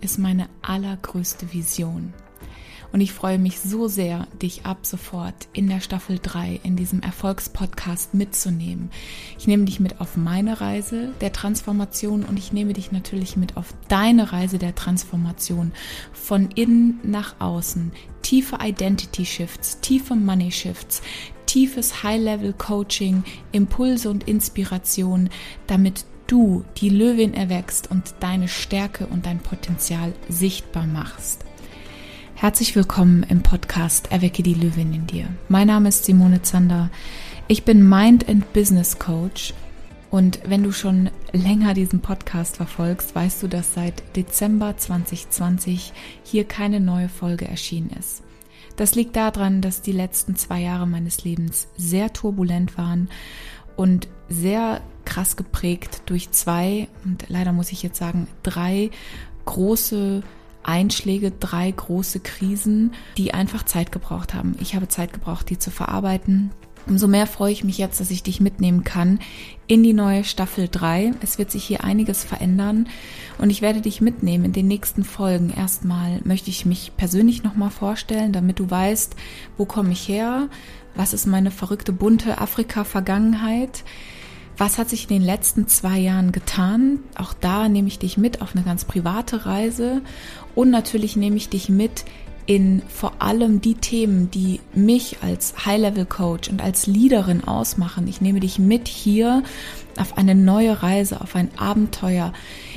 ist meine allergrößte Vision. Und ich freue mich so sehr, dich ab sofort in der Staffel 3 in diesem Erfolgspodcast mitzunehmen. Ich nehme dich mit auf meine Reise der Transformation und ich nehme dich natürlich mit auf deine Reise der Transformation von innen nach außen. Tiefe Identity Shifts, tiefe Money Shifts, tiefes High-Level-Coaching, Impulse und Inspiration, damit du die Löwin erwächst und deine Stärke und dein Potenzial sichtbar machst. Herzlich willkommen im Podcast Erwecke die Löwin in dir. Mein Name ist Simone Zander. Ich bin Mind and Business Coach und wenn du schon länger diesen Podcast verfolgst, weißt du, dass seit Dezember 2020 hier keine neue Folge erschienen ist. Das liegt daran, dass die letzten zwei Jahre meines Lebens sehr turbulent waren und sehr krass geprägt durch zwei und leider muss ich jetzt sagen drei große Einschläge, drei große Krisen, die einfach Zeit gebraucht haben. Ich habe Zeit gebraucht, die zu verarbeiten. Umso mehr freue ich mich jetzt, dass ich dich mitnehmen kann in die neue Staffel 3. Es wird sich hier einiges verändern und ich werde dich mitnehmen in den nächsten Folgen. Erstmal möchte ich mich persönlich nochmal vorstellen, damit du weißt, wo komme ich her, was ist meine verrückte bunte Afrika-Vergangenheit, was hat sich in den letzten zwei Jahren getan? Auch da nehme ich dich mit auf eine ganz private Reise und natürlich nehme ich dich mit in vor allem die Themen, die mich als High-Level-Coach und als Leaderin ausmachen. Ich nehme dich mit hier auf eine neue Reise, auf ein Abenteuer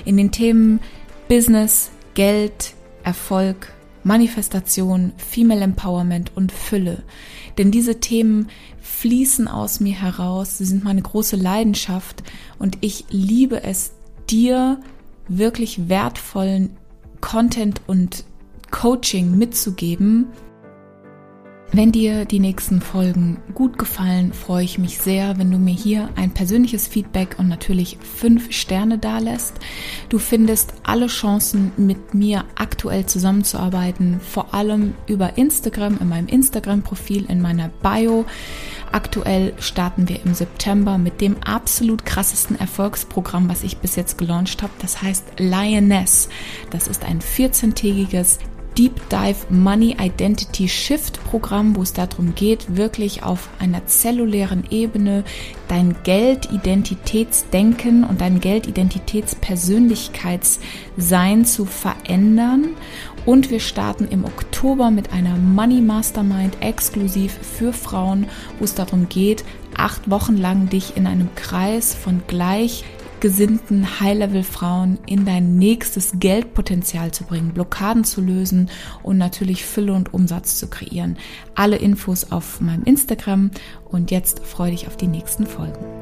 in den Themen Business, Geld, Erfolg, Manifestation, Female Empowerment und Fülle. Denn diese Themen fließen aus mir heraus, sie sind meine große Leidenschaft und ich liebe es, dir wirklich wertvollen Content und Coaching mitzugeben, wenn dir die nächsten Folgen gut gefallen, freue ich mich sehr, wenn du mir hier ein persönliches Feedback und natürlich fünf Sterne dalässt. Du findest alle Chancen, mit mir aktuell zusammenzuarbeiten, vor allem über Instagram, in meinem Instagram-Profil, in meiner Bio. Aktuell starten wir im September mit dem absolut krassesten Erfolgsprogramm, was ich bis jetzt gelauncht habe. Das heißt Lioness. Das ist ein 14-tägiges Deep Dive Money Identity Shift Programm, wo es darum geht, wirklich auf einer zellulären Ebene dein Geldidentitätsdenken und dein Geldidentitätspersönlichkeitssein zu verändern. Und wir starten im Oktober mit einer Money Mastermind exklusiv für Frauen, wo es darum geht, acht Wochen lang dich in einem Kreis von gleich gesinnten High-Level-Frauen in dein nächstes Geldpotenzial zu bringen, Blockaden zu lösen und natürlich Fülle und Umsatz zu kreieren. Alle Infos auf meinem Instagram und jetzt freue dich auf die nächsten Folgen.